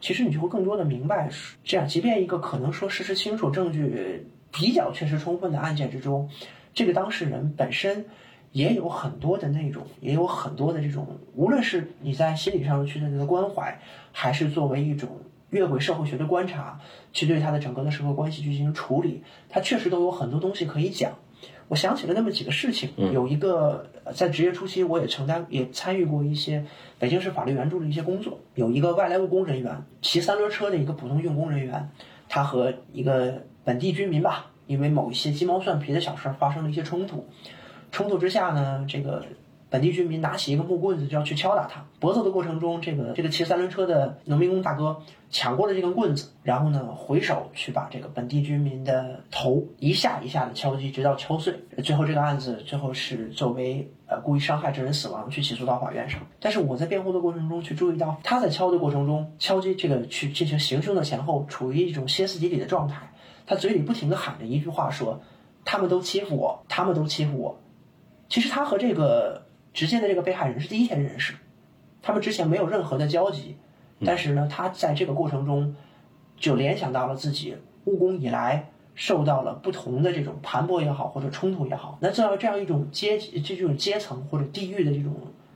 其实你就会更多的明白，这样，即便一个可能说事实清楚、证据比较确实充分的案件之中，这个当事人本身也有很多的那种，也有很多的这种，无论是你在心理上去对他的关怀，还是作为一种越轨社会学的观察，去对他的整个的社会关系去进行处理，他确实都有很多东西可以讲。我想起了那么几个事情，有一个在职业初期，我也承担也参与过一些北京市法律援助的一些工作。有一个外来务工人员，骑三轮车的一个普通用工人员，他和一个本地居民吧，因为某一些鸡毛蒜皮的小事发生了一些冲突。冲突之下呢，这个。本地居民拿起一个木棍子就要去敲打他脖子的过程中，这个这个骑三轮车的农民工大哥抢过了这根棍子，然后呢回手去把这个本地居民的头一下一下的敲击，直到敲碎。最后这个案子最后是作为呃故意伤害致人死亡去起诉到法院上。但是我在辩护的过程中去注意到，他在敲的过程中敲击这个去进行行凶的前后，处于一种歇斯底里的状态，他嘴里不停的喊着一句话说：“他们都欺负我，他们都欺负我。”其实他和这个。直接的这个被害人是第一天认识，他们之前没有任何的交集，但是呢，他在这个过程中就联想到了自己务工以来受到了不同的这种盘剥也好，或者冲突也好，那这样这样一种阶级这种阶层或者地域的这种，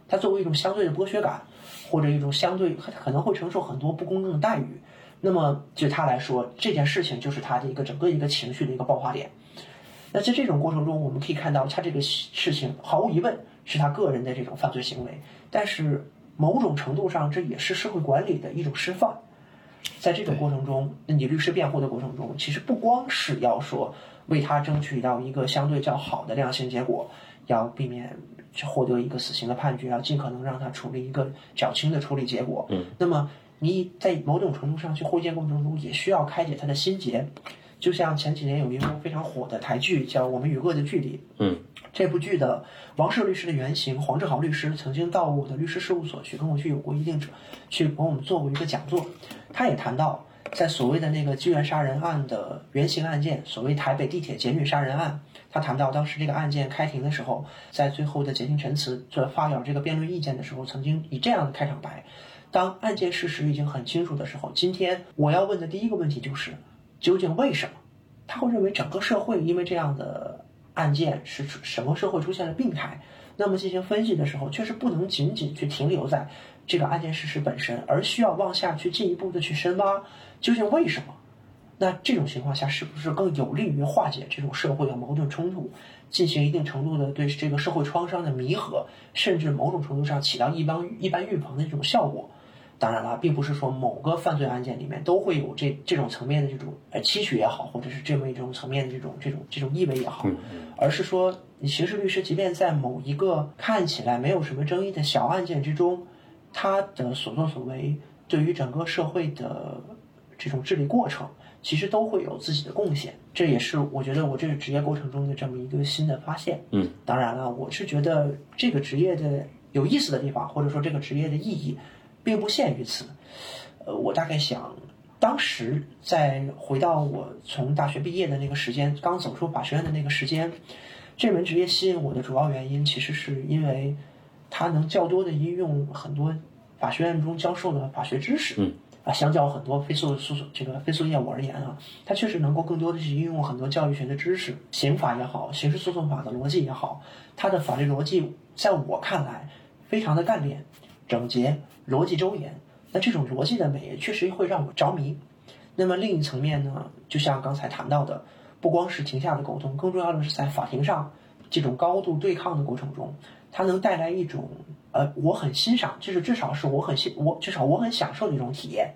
他作为一种相对的剥削感，或者一种相对可能会承受很多不公正的待遇，那么对他来说，这件事情就是他的一个整个一个情绪的一个爆发点。那在这种过程中，我们可以看到，他这个事情毫无疑问。是他个人的这种犯罪行为，但是某种程度上，这也是社会管理的一种示范。在这种过程中，你律师辩护的过程中，其实不光是要说为他争取到一个相对较好的量刑结果，要避免去获得一个死刑的判决，要尽可能让他处理一个较轻的处理结果。嗯，那么你在某种程度上去会见过程中，也需要开解他的心结。就像前几年有一部非常火的台剧，叫《我们与恶的距离》。嗯。这部剧的王赦律师的原型黄志豪律师曾经到我的律师事务所去跟我去有过一定者，去跟我们做过一个讲座。他也谈到，在所谓的那个机缘杀人案的原型案件，所谓台北地铁劫女杀人案，他谈到当时这个案件开庭的时候，在最后的结庭陈词做发表这个辩论意见的时候，曾经以这样的开场白：当案件事实已经很清楚的时候，今天我要问的第一个问题就是，究竟为什么？他会认为整个社会因为这样的。案件是出什么社会出现了病态？那么进行分析的时候，确实不能仅仅去停留在这个案件事实本身，而需要往下去进一步的去深挖，究竟为什么？那这种情况下，是不是更有利于化解这种社会的矛盾冲突，进行一定程度的对这个社会创伤的弥合，甚至某种程度上起到一般一般预防的这种效果？当然了，并不是说某个犯罪案件里面都会有这这种层面的这种呃期许也好，或者是这么一种层面的这种这种这种意味也好，而是说，你刑事律师即便在某一个看起来没有什么争议的小案件之中，他的所作所为对于整个社会的这种治理过程，其实都会有自己的贡献。这也是我觉得我这个职业过程中的这么一个新的发现。嗯，当然了，我是觉得这个职业的有意思的地方，或者说这个职业的意义。并不限于此，呃，我大概想，当时在回到我从大学毕业的那个时间，刚走出法学院的那个时间，这门职业吸引我的主要原因，其实是因为它能较多的应用很多法学院中教授的法学知识。嗯，啊，相较很多非诉诉讼这个非诉业务而言啊，它确实能够更多的去应用很多教育学的知识，刑法也好，刑事诉讼法的逻辑也好，它的法律逻辑在我看来非常的干练、整洁。逻辑周延，那这种逻辑的美确实会让我着迷。那么另一层面呢，就像刚才谈到的，不光是庭下的沟通，更重要的是在法庭上这种高度对抗的过程中，它能带来一种呃，我很欣赏，就是至少是我很欣我至少我很享受的一种体验。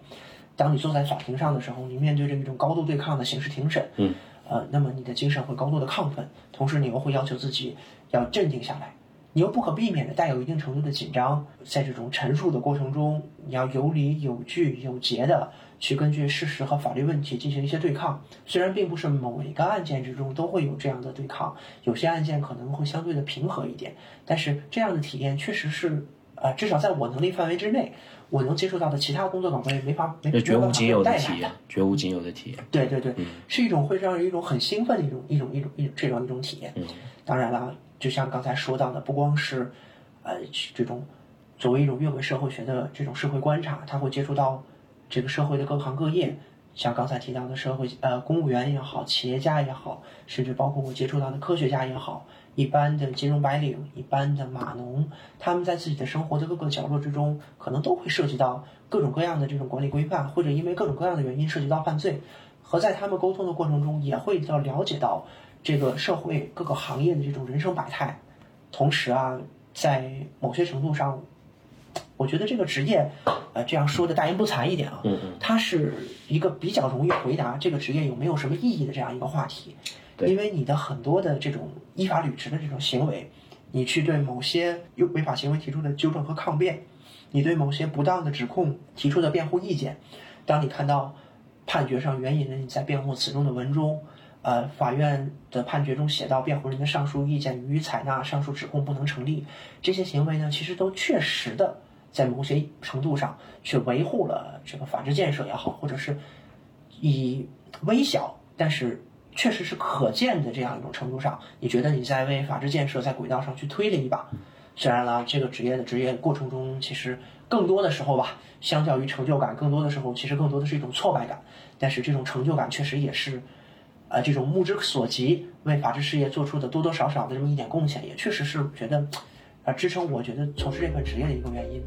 当你坐在法庭上的时候，你面对着一种高度对抗的刑事庭审，嗯，呃，那么你的精神会高度的亢奋，同时你又会要求自己要镇定下来。你又不可避免的带有一定程度的紧张，在这种陈述的过程中，你要有理有据有节的去根据事实和法律问题进行一些对抗。虽然并不是某一个案件之中都会有这样的对抗，有些案件可能会相对的平和一点，但是这样的体验确实是，呃，至少在我能力范围之内，我能接触到的其他工作岗位没法没没绝无仅有的体验，绝无仅有的体验。对对对，是一种会让人一种很兴奋的一种一种一种一种这样一种体验。当然了。就像刚才说到的，不光是，呃，这种作为一种阅文社会学的这种社会观察，他会接触到这个社会的各行各业，像刚才提到的社会，呃，公务员也好，企业家也好，甚至包括我接触到的科学家也好，一般的金融白领，一般的码农，他们在自己的生活的各个角落之中，可能都会涉及到各种各样的这种管理规范，或者因为各种各样的原因涉及到犯罪，和在他们沟通的过程中，也会要了解到。这个社会各个行业的这种人生百态，同时啊，在某些程度上，我觉得这个职业，呃，这样说的大言不惭一点啊，嗯嗯，它是一个比较容易回答这个职业有没有什么意义的这样一个话题，因为你的很多的这种依法履职的这种行为，你去对某些有违法行为提出的纠正和抗辩，你对某些不当的指控提出的辩护意见，当你看到判决上援引了你在辩护词中的文中。呃，法院的判决中写到，辩护人的上述意见予以采纳，上述指控不能成立。这些行为呢，其实都确实的在某些程度上去维护了这个法治建设也好，或者是以微小但是确实是可见的这样一种程度上，你觉得你在为法治建设在轨道上去推了一把。虽然呢，这个职业的职业过程中，其实更多的时候吧，相较于成就感，更多的时候其实更多的是一种挫败感。但是这种成就感确实也是。啊，这种目之所及为法治事业做出的多多少少的这么一点贡献，也确实是觉得，啊，支撑我觉得从事这份职业的一个原因。